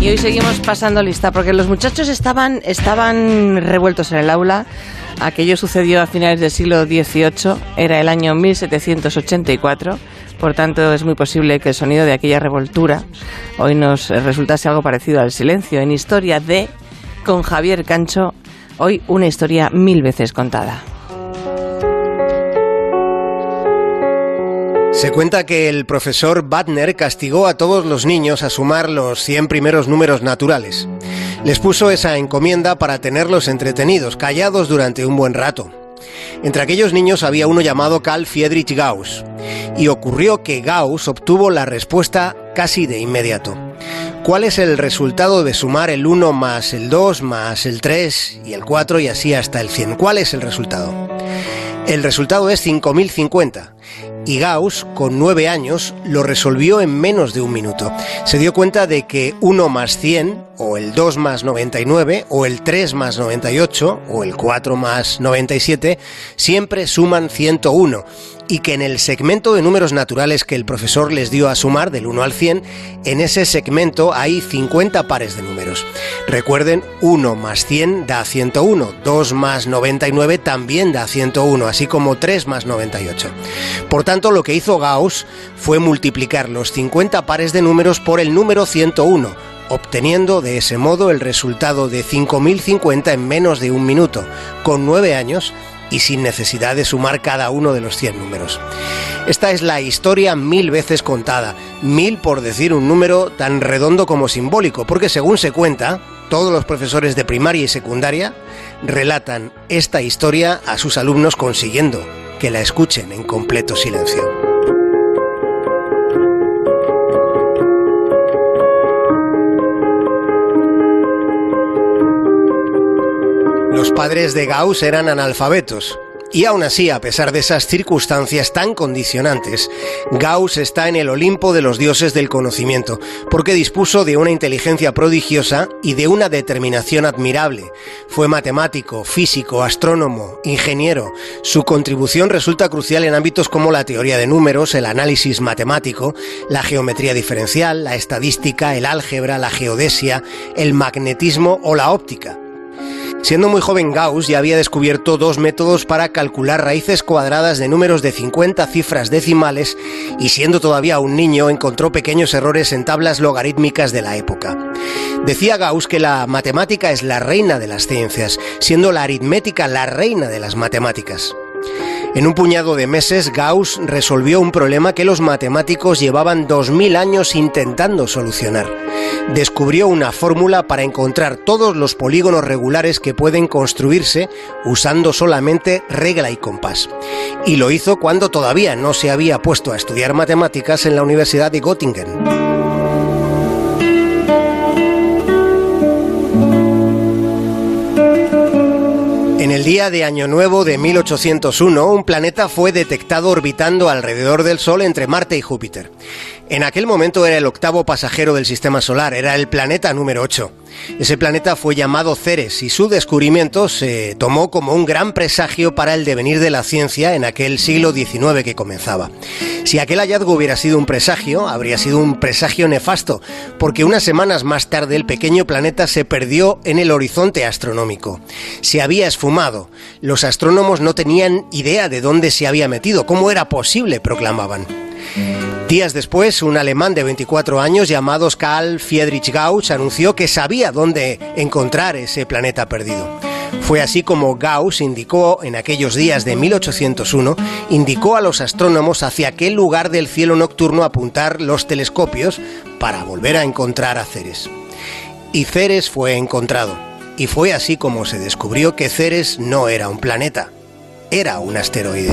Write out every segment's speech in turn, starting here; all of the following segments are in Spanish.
Y hoy seguimos pasando lista porque los muchachos estaban, estaban revueltos en el aula. Aquello sucedió a finales del siglo XVIII, era el año 1784. Por tanto, es muy posible que el sonido de aquella revoltura hoy nos resultase algo parecido al silencio. En historia de con Javier Cancho, hoy una historia mil veces contada. Se cuenta que el profesor Butner castigó a todos los niños a sumar los 100 primeros números naturales. Les puso esa encomienda para tenerlos entretenidos, callados durante un buen rato. Entre aquellos niños había uno llamado Carl Friedrich Gauss, y ocurrió que Gauss obtuvo la respuesta casi de inmediato. ¿Cuál es el resultado de sumar el 1 más el 2 más el 3 y el 4 y así hasta el 100? ¿Cuál es el resultado? El resultado es 5050 y Gauss, con nueve años, lo resolvió en menos de un minuto. Se dio cuenta de que 1 más 100, o el 2 más 99, o el 3 más 98, o el 4 más 97, siempre suman 101 y que en el segmento de números naturales que el profesor les dio a sumar del 1 al 100, en ese segmento hay 50 pares de números. Recuerden, 1 más 100 da 101, 2 más 99 también da 101, así como 3 más 98. Por tanto, lo que hizo Gauss fue multiplicar los 50 pares de números por el número 101, obteniendo de ese modo el resultado de 5050 en menos de un minuto. Con 9 años, y sin necesidad de sumar cada uno de los 100 números. Esta es la historia mil veces contada, mil por decir un número tan redondo como simbólico, porque según se cuenta, todos los profesores de primaria y secundaria relatan esta historia a sus alumnos consiguiendo que la escuchen en completo silencio. Los padres de Gauss eran analfabetos. Y aún así, a pesar de esas circunstancias tan condicionantes, Gauss está en el Olimpo de los dioses del conocimiento, porque dispuso de una inteligencia prodigiosa y de una determinación admirable. Fue matemático, físico, astrónomo, ingeniero. Su contribución resulta crucial en ámbitos como la teoría de números, el análisis matemático, la geometría diferencial, la estadística, el álgebra, la geodesia, el magnetismo o la óptica. Siendo muy joven, Gauss ya había descubierto dos métodos para calcular raíces cuadradas de números de 50 cifras decimales y siendo todavía un niño encontró pequeños errores en tablas logarítmicas de la época. Decía Gauss que la matemática es la reina de las ciencias, siendo la aritmética la reina de las matemáticas. En un puñado de meses, Gauss resolvió un problema que los matemáticos llevaban 2000 años intentando solucionar. Descubrió una fórmula para encontrar todos los polígonos regulares que pueden construirse usando solamente regla y compás. Y lo hizo cuando todavía no se había puesto a estudiar matemáticas en la Universidad de Göttingen. En el día de Año Nuevo de 1801, un planeta fue detectado orbitando alrededor del Sol entre Marte y Júpiter. En aquel momento era el octavo pasajero del sistema solar, era el planeta número 8. Ese planeta fue llamado Ceres y su descubrimiento se tomó como un gran presagio para el devenir de la ciencia en aquel siglo XIX que comenzaba. Si aquel hallazgo hubiera sido un presagio, habría sido un presagio nefasto, porque unas semanas más tarde el pequeño planeta se perdió en el horizonte astronómico. Se había esfumado. Los astrónomos no tenían idea de dónde se había metido, cómo era posible, proclamaban. Días después, un alemán de 24 años llamado Karl Friedrich Gauss anunció que sabía dónde encontrar ese planeta perdido. Fue así como Gauss indicó en aquellos días de 1801, indicó a los astrónomos hacia qué lugar del cielo nocturno apuntar los telescopios para volver a encontrar a Ceres. Y Ceres fue encontrado. Y fue así como se descubrió que Ceres no era un planeta, era un asteroide.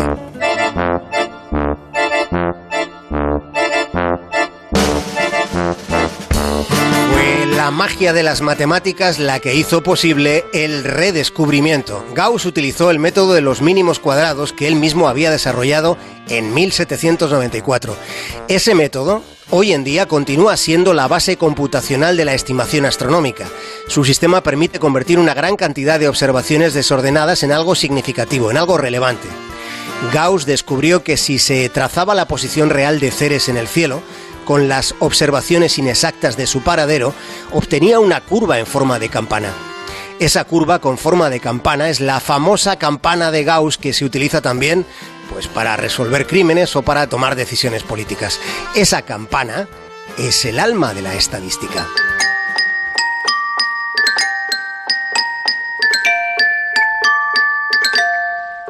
La magia de las matemáticas la que hizo posible el redescubrimiento. Gauss utilizó el método de los mínimos cuadrados que él mismo había desarrollado en 1794. Ese método hoy en día continúa siendo la base computacional de la estimación astronómica. Su sistema permite convertir una gran cantidad de observaciones desordenadas en algo significativo, en algo relevante. Gauss descubrió que si se trazaba la posición real de Ceres en el cielo, con las observaciones inexactas de su paradero, obtenía una curva en forma de campana. Esa curva con forma de campana es la famosa campana de Gauss que se utiliza también pues para resolver crímenes o para tomar decisiones políticas. Esa campana es el alma de la estadística.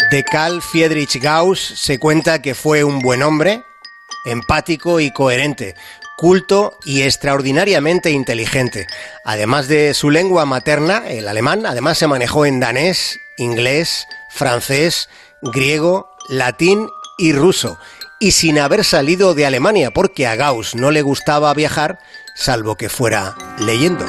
De Carl Friedrich Gauss se cuenta que fue un buen hombre, empático y coherente, culto y extraordinariamente inteligente. Además de su lengua materna, el alemán, además se manejó en danés, inglés, francés, griego, latín y ruso, y sin haber salido de Alemania, porque a Gauss no le gustaba viajar, salvo que fuera leyendo.